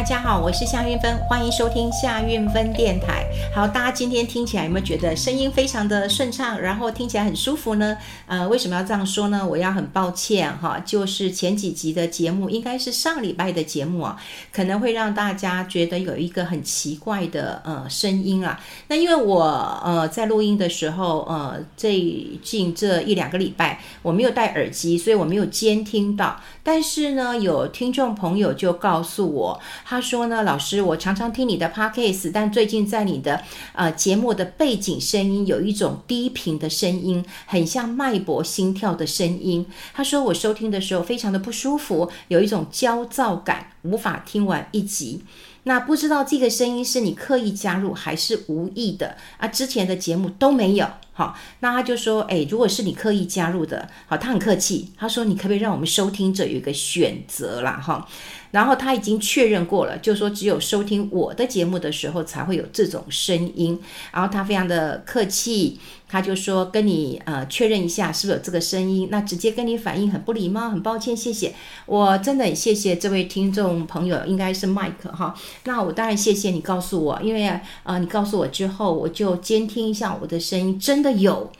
大家好，我是夏韵芬，欢迎收听夏韵芬电台。好，大家今天听起来有没有觉得声音非常的顺畅，然后听起来很舒服呢？呃，为什么要这样说呢？我要很抱歉哈，就是前几集的节目，应该是上礼拜的节目啊，可能会让大家觉得有一个很奇怪的呃声音啊。那因为我呃在录音的时候，呃最近这一两个礼拜我没有戴耳机，所以我没有监听到。但是呢，有听众朋友就告诉我。他说呢，老师，我常常听你的 podcast，但最近在你的呃节目的背景声音有一种低频的声音，很像脉搏心跳的声音。他说我收听的时候非常的不舒服，有一种焦躁感，无法听完一集。那不知道这个声音是你刻意加入还是无意的啊？之前的节目都没有。好，那他就说，诶，如果是你刻意加入的，好，他很客气，他说你可不可以让我们收听者有一个选择啦？哈。然后他已经确认过了，就说只有收听我的节目的时候才会有这种声音。然后他非常的客气，他就说跟你呃确认一下是不是有这个声音，那直接跟你反映很不礼貌，很抱歉，谢谢。我真的很谢谢这位听众朋友，应该是 Mike 哈。那我当然谢谢你告诉我，因为呃你告诉我之后，我就监听一下我的声音，真真的有。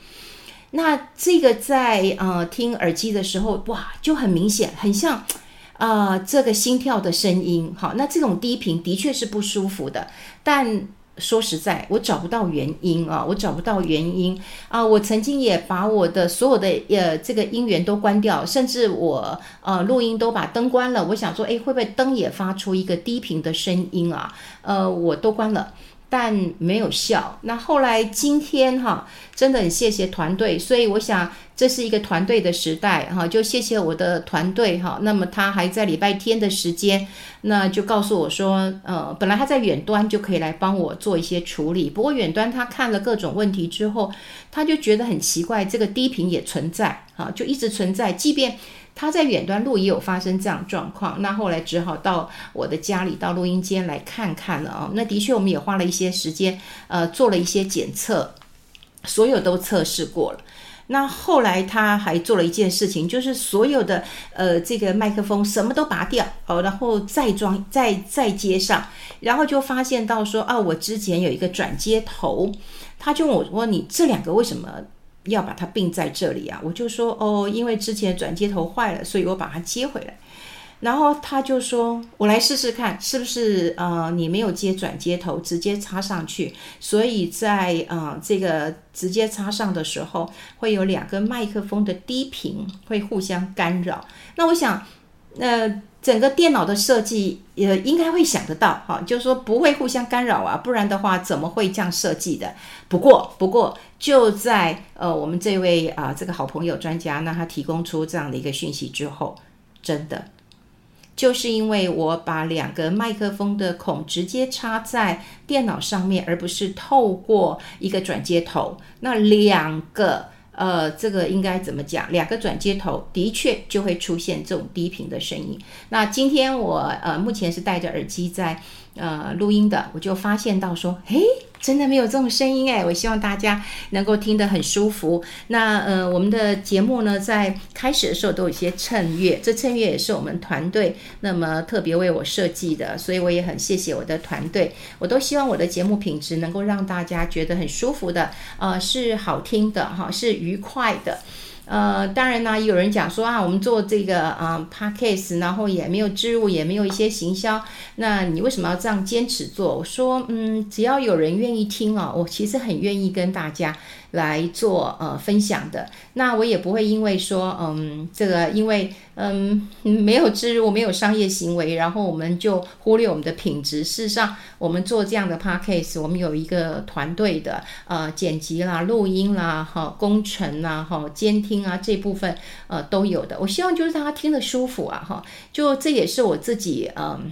那这个在呃听耳机的时候，哇，就很明显，很像。啊、这个心跳的声音，好，那这种低频的确是不舒服的。但说实在，我找不到原因啊，我找不到原因啊。我曾经也把我的所有的呃这个音源都关掉，甚至我呃录音都把灯关了。我想说，哎，会不会灯也发出一个低频的声音啊？呃，我都关了。但没有效。那后来今天哈，真的很谢谢团队，所以我想这是一个团队的时代哈，就谢谢我的团队哈。那么他还在礼拜天的时间，那就告诉我说，呃，本来他在远端就可以来帮我做一些处理，不过远端他看了各种问题之后，他就觉得很奇怪，这个低频也存在啊，就一直存在，即便。他在远端录也有发生这样状况，那后来只好到我的家里，到录音间来看看了啊。那的确，我们也花了一些时间，呃，做了一些检测，所有都测试过了。那后来他还做了一件事情，就是所有的呃这个麦克风什么都拔掉哦，然后再装再再接上，然后就发现到说啊，我之前有一个转接头，他就问我说，你这两个为什么？要把它并在这里啊，我就说哦，因为之前转接头坏了，所以我把它接回来。然后他就说，我来试试看是不是呃你没有接转接头，直接插上去，所以在呃这个直接插上的时候，会有两个麦克风的低频会互相干扰。那我想，呃。整个电脑的设计也应该会想得到，哈，就是说不会互相干扰啊，不然的话怎么会这样设计的？不过，不过就在呃我们这位啊、这个好朋友专家，那他提供出这样的一个讯息之后，真的就是因为我把两个麦克风的孔直接插在电脑上面，而不是透过一个转接头，那两个。呃，这个应该怎么讲？两个转接头的确就会出现这种低频的声音。那今天我呃目前是戴着耳机在呃录音的，我就发现到说，诶。真的没有这种声音哎！我希望大家能够听得很舒服。那呃，我们的节目呢，在开始的时候都有一些衬乐，这衬乐也是我们团队那么特别为我设计的，所以我也很谢谢我的团队。我都希望我的节目品质能够让大家觉得很舒服的，呃，是好听的哈，是愉快的。呃，当然呢，有人讲说啊，我们做这个啊 Podcast 然后也没有置入，也没有一些行销，那你为什么要这样坚持做？我说，嗯，只要有人愿意听啊，我其实很愿意跟大家。来做呃分享的，那我也不会因为说嗯这个因为嗯没有置入没有商业行为，然后我们就忽略我们的品质。事实上，我们做这样的 podcast，我们有一个团队的呃剪辑啦、录音啦、哈工程啦、哈监听啊这部分呃都有的。我希望就是大家听得舒服啊哈，就这也是我自己嗯。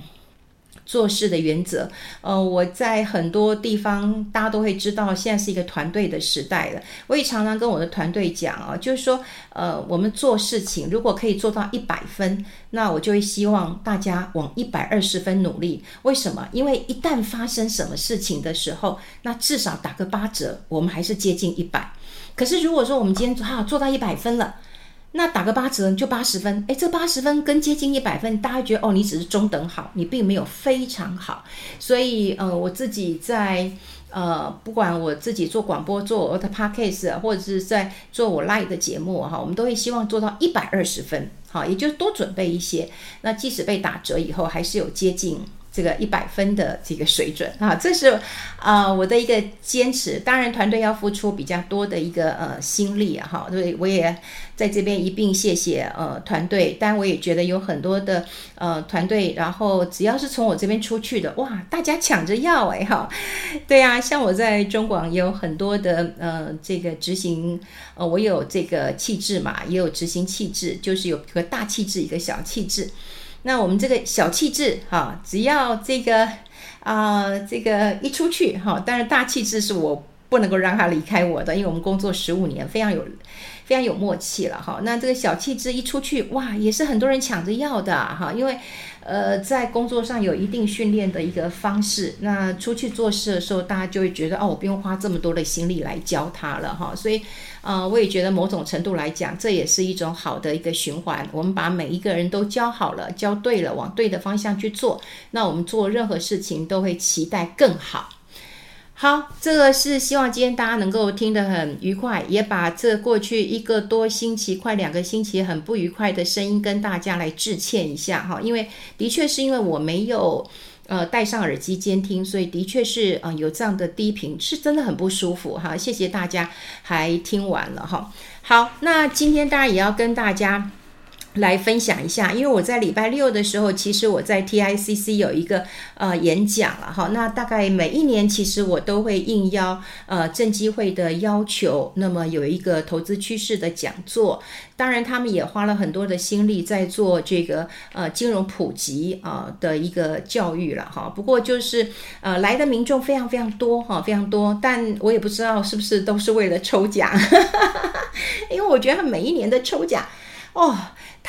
做事的原则，呃，我在很多地方，大家都会知道，现在是一个团队的时代了。我也常常跟我的团队讲啊，就是说，呃，我们做事情如果可以做到一百分，那我就会希望大家往一百二十分努力。为什么？因为一旦发生什么事情的时候，那至少打个八折，我们还是接近一百。可是如果说我们今天啊做到一百分了，那打个八折就八十分，诶，这八十分跟接近一百分，大家觉得哦，你只是中等好，你并没有非常好。所以，呃，我自己在呃，不管我自己做广播、做我的 podcast，或者是在做我 live 的节目哈，我们都会希望做到一百二十分，好，也就多准备一些。那即使被打折以后，还是有接近。这个一百分的这个水准啊，这是啊、我的一个坚持。当然，团队要付出比较多的一个呃心力啊，哈，所以我也在这边一并谢谢呃团队。但我也觉得有很多的呃团队，然后只要是从我这边出去的，哇，大家抢着要哎哈，对、啊，像我在中广也有很多的呃这个执行呃，我有这个气质嘛，也有执行气质，就是有个大气质，一个小气质。那我们这个小气质哈，只要这个啊、这个一出去哈，当然大气质是我不能够让他离开我的，因为我们工作十五年，非常有非常有默契了哈。那这个小气质一出去，哇，也是很多人抢着要的哈，因为呃，在工作上有一定训练的一个方式，那出去做事的时候，大家就会觉得哦，我不用花这么多的心力来教他了哈，所以。呃，我也觉得某种程度来讲，这也是一种好的一个循环。我们把每一个人都教好了，教对了，往对的方向去做，那我们做任何事情都会期待更好。好，这个是希望今天大家能够听得很愉快，也把这过去一个多星期、快两个星期很不愉快的声音跟大家来致歉一下哈，因为的确是因为我没有。呃，戴上耳机监听，所以的确是呃有这样的低频，是真的很不舒服哈。谢谢大家还听完了哈。好，那今天当然也要跟大家。来分享一下，因为我在礼拜六的时候，其实我在 TICC 有一个呃演讲了哈。那大概每一年，其实我都会应邀呃证基会的要求，那么有一个投资趋势的讲座。当然，他们也花了很多的心力在做这个呃金融普及啊、呃、的一个教育了哈。不过就是呃来的民众非常非常多哈，非常多，但我也不知道是不是都是为了抽奖，因为我觉得每一年的抽奖哦。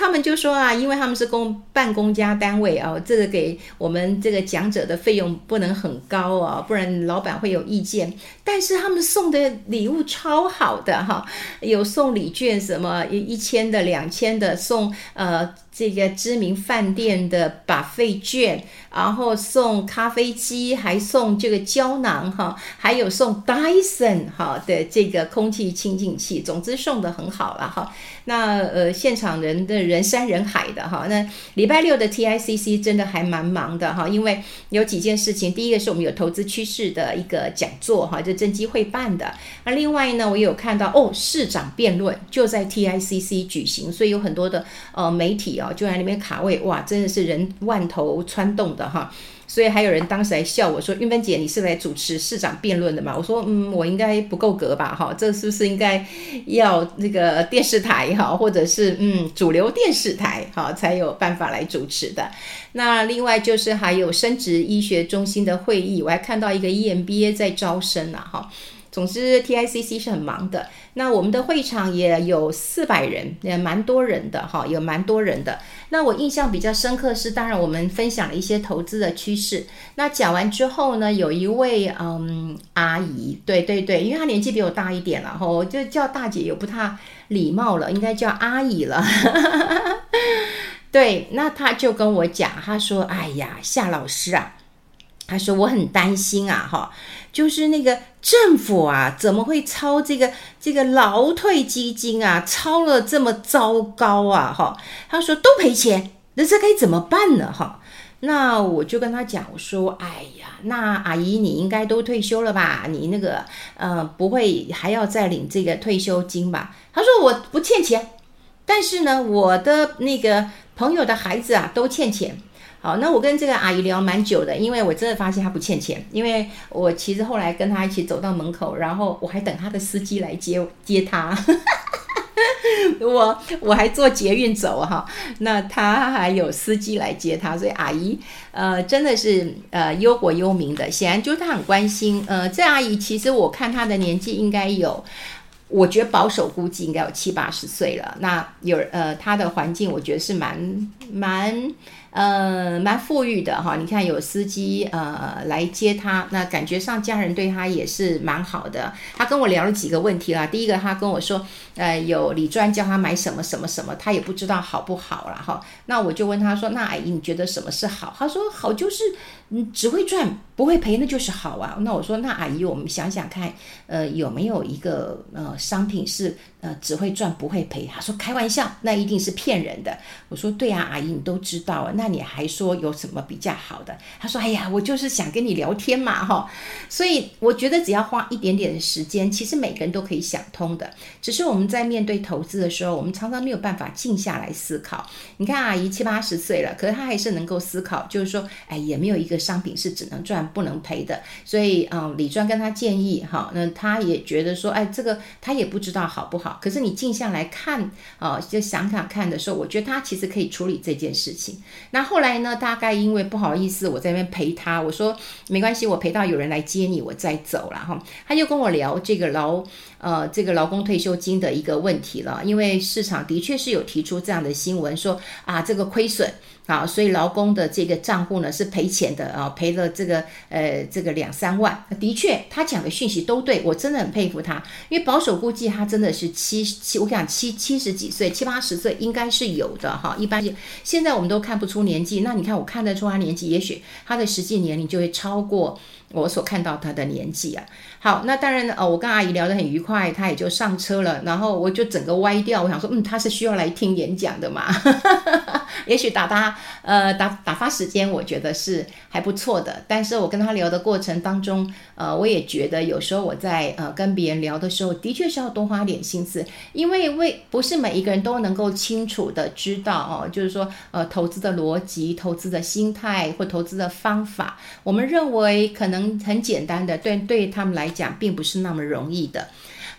他们就说啊，因为他们是公办公家单位啊，这个给我们这个讲者的费用不能很高啊，不然老板会有意见。但是他们送的礼物超好的哈，有送礼券，什么一千的、两千的，送呃。这个知名饭店的把费券，然后送咖啡机，还送这个胶囊哈，还有送 Dyson 哈的这个空气清净器，总之送的很好了哈。那呃，现场人的人山人海的哈。那礼拜六的 TICC 真的还蛮忙的哈，因为有几件事情。第一个是我们有投资趋势的一个讲座哈，就证基会办的。那另外呢，我有看到哦，市长辩论就在 TICC 举行，所以有很多的呃媒体啊。就在那边卡位，哇，真的是人万头攒动的哈，所以还有人当时还笑我说：“韵芬姐，你是来主持市长辩论的吗？”我说：“嗯，我应该不够格吧？哈，这是不是应该要那个电视台哈，或者是嗯主流电视台哈才有办法来主持的？那另外就是还有生殖医学中心的会议，我还看到一个 EMBA 在招生啊，哈。”总之，TICC 是很忙的。那我们的会场也有四百人，也蛮多人的哈，有蛮多人的。那我印象比较深刻是，当然我们分享了一些投资的趋势。那讲完之后呢，有一位嗯阿姨，对对对，因为她年纪比我大一点了哈，我就叫大姐也不太礼貌了，应该叫阿姨了。对，那她就跟我讲，她说：“哎呀，夏老师啊。”他说：“我很担心啊，哈，就是那个政府啊，怎么会超这个这个劳退基金啊，超了这么糟糕啊，哈。”他说：“都赔钱，那这该怎么办呢？哈。”那我就跟他讲，我说：“哎呀，那阿姨你应该都退休了吧？你那个呃，不会还要再领这个退休金吧？”他说：“我不欠钱，但是呢，我的那个朋友的孩子啊，都欠钱。”好，那我跟这个阿姨聊蛮久的，因为我真的发现她不欠钱，因为我其实后来跟她一起走到门口，然后我还等她的司机来接接她，我我还坐捷运走哈，那她还有司机来接她，所以阿姨呃真的是呃忧国忧民的，显然就是她很关心。呃，这阿姨其实我看她的年纪应该有我觉得保守估计应该有七八十岁了。那有呃，他的环境我觉得是蛮蛮。呃，蛮富裕的哈，你看有司机呃来接他，那感觉上家人对他也是蛮好的。他跟我聊了几个问题啦，第一个他跟我说，呃，有李专叫他买什么什么什么，他也不知道好不好啦哈。那我就问他说，那阿姨你觉得什么是好？他说好就是嗯只会赚不会赔，那就是好啊。那我说那阿姨我们想想看，呃有没有一个呃商品是呃只会赚不会赔？他说开玩笑，那一定是骗人的。我说对啊，阿姨你都知道啊。那你还说有什么比较好的？他说：“哎呀，我就是想跟你聊天嘛，哈。”所以我觉得只要花一点点的时间，其实每个人都可以想通的。只是我们在面对投资的时候，我们常常没有办法静下来思考。你看阿姨七八十岁了，可是她还是能够思考，就是说，哎，也没有一个商品是只能赚不能赔的。所以，嗯，李专跟他建议，哈，那他也觉得说，哎，这个他也不知道好不好。可是你静下来看，啊，就想想看的时候，我觉得他其实可以处理这件事情。那后来呢？大概因为不好意思，我在那边陪他。我说没关系，我陪到有人来接你，我再走了哈。他就跟我聊这个劳呃这个劳工退休金的一个问题了，因为市场的确是有提出这样的新闻说啊这个亏损。啊，所以劳工的这个账户呢是赔钱的啊，赔了这个呃这个两三万。的确，他讲的讯息都对，我真的很佩服他，因为保守估计他真的是七七，我想七七十几岁，七八十岁应该是有的哈。一般现在我们都看不出年纪，那你看我看得出他年纪，也许他的实际年龄就会超过我所看到他的年纪啊。好，那当然呢，哦，我跟阿姨聊得很愉快，她也就上车了，然后我就整个歪掉，我想说，嗯，她是需要来听演讲的嘛。也许打发呃打打发时间，我觉得是还不错的。但是我跟他聊的过程当中，呃，我也觉得有时候我在呃跟别人聊的时候，的确是要多花点心思，因为为不是每一个人都能够清楚的知道哦，就是说呃投资的逻辑、投资的心态或投资的方法，我们认为可能很简单的，对对他们来讲并不是那么容易的。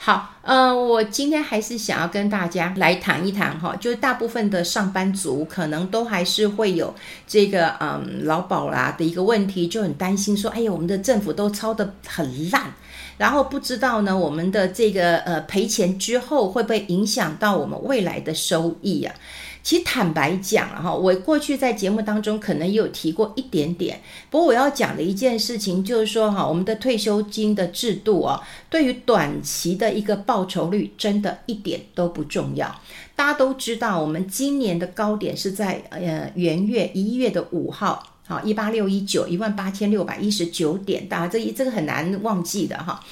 好，呃，我今天还是想要跟大家来谈一谈哈，就是大部分的上班族可能都还是会有这个嗯劳保啦的一个问题，就很担心说，哎呀，我们的政府都操得很烂，然后不知道呢，我们的这个呃赔钱之后会不会影响到我们未来的收益啊？其实坦白讲了哈，我过去在节目当中可能也有提过一点点。不过我要讲的一件事情就是说哈，我们的退休金的制度哦，对于短期的一个报酬率，真的一点都不重要。大家都知道，我们今年的高点是在呃元月一月的五号，啊一八六一九一万八千六百一十九点，大家这一这个很难忘记的哈。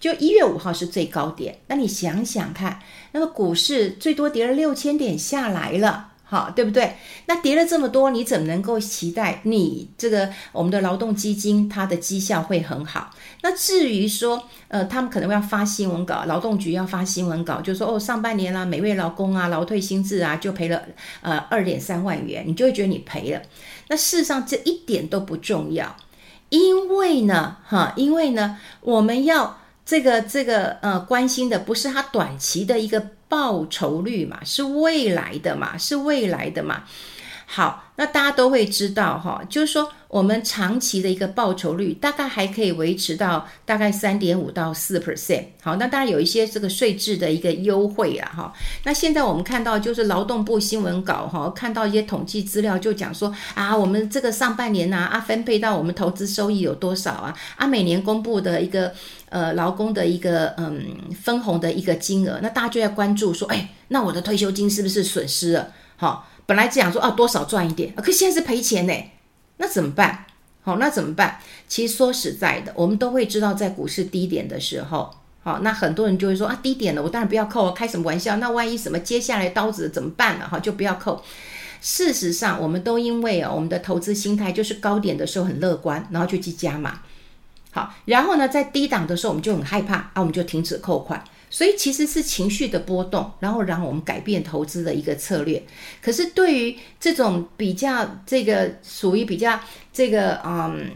就一月五号是最高点，那你想想看，那么股市最多跌了六千点下来了，好，对不对？那跌了这么多，你怎么能够期待你这个我们的劳动基金它的绩效会很好？那至于说，呃，他们可能会要发新闻稿，劳动局要发新闻稿，就说哦，上半年啊，每位劳工啊，劳退薪资啊，就赔了呃二点三万元，你就会觉得你赔了。那事实上这一点都不重要，因为呢，哈，因为呢，我们要。这个这个呃，关心的不是他短期的一个报酬率嘛，是未来的嘛，是未来的嘛。好，那大家都会知道哈，就是说我们长期的一个报酬率大概还可以维持到大概三点五到四 percent。好，那当然有一些这个税制的一个优惠啊哈。那现在我们看到就是劳动部新闻稿哈，看到一些统计资料就讲说啊，我们这个上半年啊啊分配到我们投资收益有多少啊啊每年公布的一个呃劳工的一个嗯分红的一个金额，那大家就要关注说，哎，那我的退休金是不是损失了？好。本来只想说啊，多少赚一点，可现在是赔钱呢，那怎么办？好，那怎么办？其实说实在的，我们都会知道，在股市低点的时候，好，那很多人就会说啊，低点了，我当然不要扣，开什么玩笑？那万一什么接下来刀子怎么办呢？哈，就不要扣。事实上，我们都因为啊，我们的投资心态就是高点的时候很乐观，然后就去加码。好，然后呢，在低档的时候我们就很害怕啊，我们就停止扣款。所以其实是情绪的波动，然后让我们改变投资的一个策略。可是对于这种比较这个属于比较这个嗯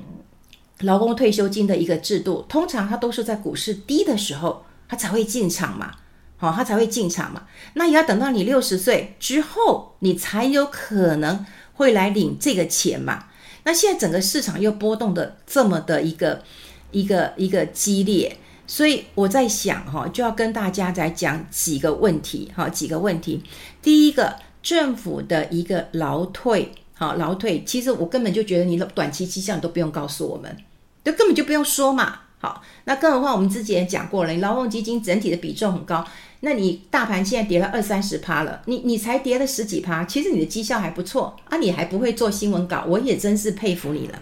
劳工退休金的一个制度，通常它都是在股市低的时候，它才会进场嘛，好、哦，它才会进场嘛。那也要等到你六十岁之后，你才有可能会来领这个钱嘛。那现在整个市场又波动的这么的一个一个一个激烈。所以我在想哈，就要跟大家来讲几个问题哈，几个问题。第一个，政府的一个劳退，好劳退，其实我根本就觉得你的短期绩效你都不用告诉我们，就根本就不用说嘛。好，那更何况我们之前也讲过了，你劳动基金整体的比重很高，那你大盘现在跌了二三十趴了，你你才跌了十几趴，其实你的绩效还不错啊，你还不会做新闻稿，我也真是佩服你了。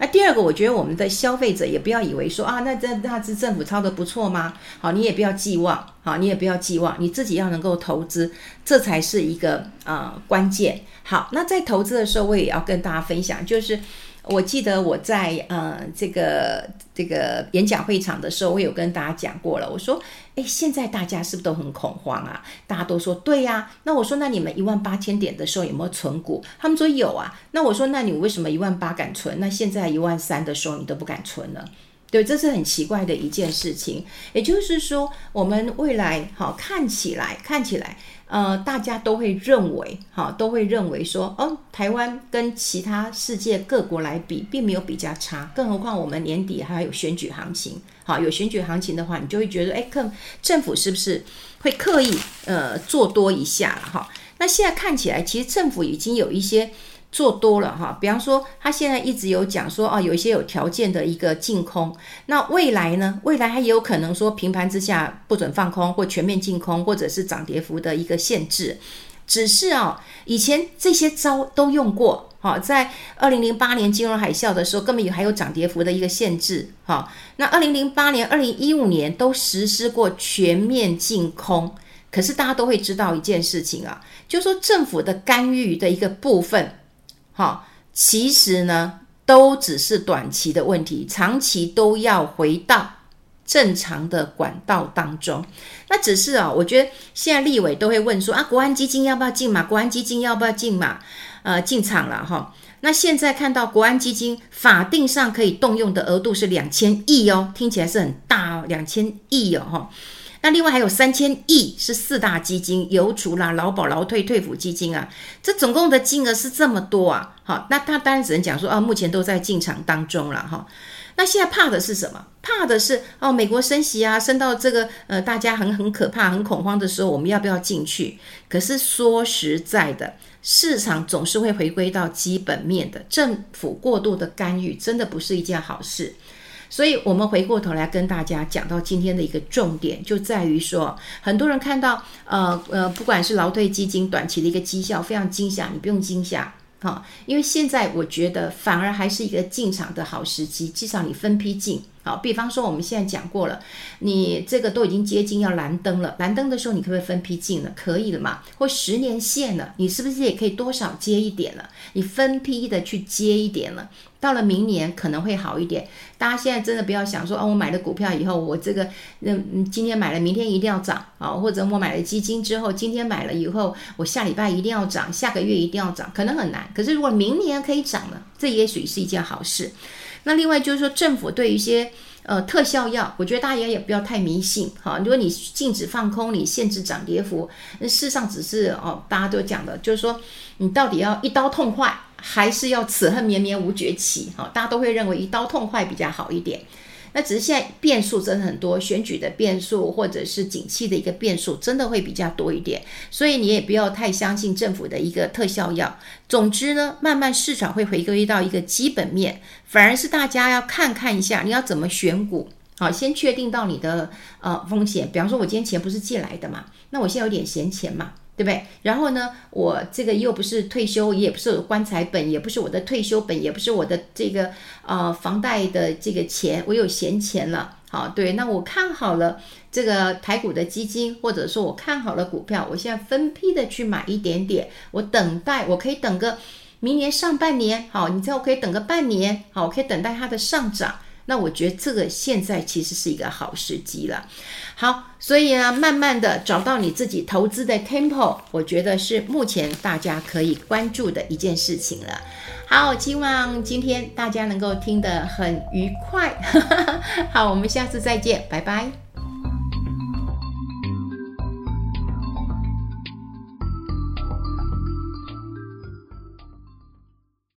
那第二个，我觉得我们的消费者也不要以为说啊，那这那这政府操得不错吗？好，你也不要寄望，好，你也不要寄望，你自己要能够投资，这才是一个呃关键。好，那在投资的时候，我也要跟大家分享，就是。我记得我在呃这个这个演讲会场的时候，我有跟大家讲过了。我说，诶，现在大家是不是都很恐慌啊？大家都说对呀。那我说，那你们一万八千点的时候有没有存股？他们说有啊。那我说，那你为什么一万八敢存？那现在一万三的时候你都不敢存了？对，这是很奇怪的一件事情。也就是说，我们未来好看起来看起来。呃，大家都会认为，哈，都会认为说，哦，台湾跟其他世界各国来比，并没有比较差。更何况我们年底还有选举行情，好，有选举行情的话，你就会觉得，哎，看政府是不是会刻意呃做多一下了，哈。那现在看起来，其实政府已经有一些。做多了哈，比方说他现在一直有讲说哦，有一些有条件的一个净空，那未来呢？未来还有可能说平盘之下不准放空或全面净空，或者是涨跌幅的一个限制。只是啊、哦，以前这些招都用过哈，在二零零八年金融海啸的时候，根本有还有涨跌幅的一个限制哈。那二零零八年、二零一五年都实施过全面净空，可是大家都会知道一件事情啊，就说政府的干预的一个部分。好，其实呢，都只是短期的问题，长期都要回到正常的管道当中。那只是啊，我觉得现在立委都会问说啊，国安基金要不要进嘛？国安基金要不要进嘛？呃，进场了哈。那现在看到国安基金法定上可以动用的额度是两千亿哦，听起来是很大哦，两千亿哦哈。那另外还有三千亿是四大基金，邮储啦、劳保、劳退、退抚基金啊，这总共的金额是这么多啊！好，那他当然只能讲说啊，目前都在进场当中了哈。那现在怕的是什么？怕的是哦，美国升息啊，升到这个呃，大家很很可怕、很恐慌的时候，我们要不要进去？可是说实在的，市场总是会回归到基本面的，政府过度的干预真的不是一件好事。所以，我们回过头来跟大家讲到今天的一个重点，就在于说，很多人看到，呃呃，不管是劳退基金短期的一个绩效非常惊吓，你不用惊吓，哈，因为现在我觉得反而还是一个进场的好时机，至少你分批进。好，比方说我们现在讲过了，你这个都已经接近要蓝灯了，蓝灯的时候你可不可以分批进了？可以了嘛？或十年线了，你是不是也可以多少接一点了？你分批的去接一点了，到了明年可能会好一点。大家现在真的不要想说，哦，我买了股票以后，我这个嗯今天买了，明天一定要涨啊，或者我买了基金之后，今天买了以后，我下礼拜一定要涨，下个月一定要涨，可能很难。可是如果明年可以涨了，这也许是一件好事。那另外就是说，政府对一些呃特效药，我觉得大家也不要太迷信哈。如果你禁止放空，你限制涨跌幅，那事实上只是哦，大家都讲的，就是说你到底要一刀痛快，还是要此恨绵绵无绝期？哈，大家都会认为一刀痛快比较好一点。那只是现在变数真的很多，选举的变数或者是景气的一个变数，真的会比较多一点，所以你也不要太相信政府的一个特效药。总之呢，慢慢市场会回归到一个基本面，反而是大家要看看一下你要怎么选股。好，先确定到你的呃风险，比方说我今天钱不是借来的嘛，那我现在有点闲钱嘛。对不对？然后呢，我这个又不是退休，也不是棺材本，也不是我的退休本，也不是我的这个呃房贷的这个钱，我有闲钱了。好，对，那我看好了这个台股的基金，或者说我看好了股票，我现在分批的去买一点点，我等待，我可以等个明年上半年，好，你知道我可以等个半年，好，我可以等待它的上涨。那我觉得这个现在其实是一个好时机了。好，所以呢，慢慢的找到你自己投资的 temple，我觉得是目前大家可以关注的一件事情了。好，希望今天大家能够听得很愉快。好，我们下次再见，拜拜。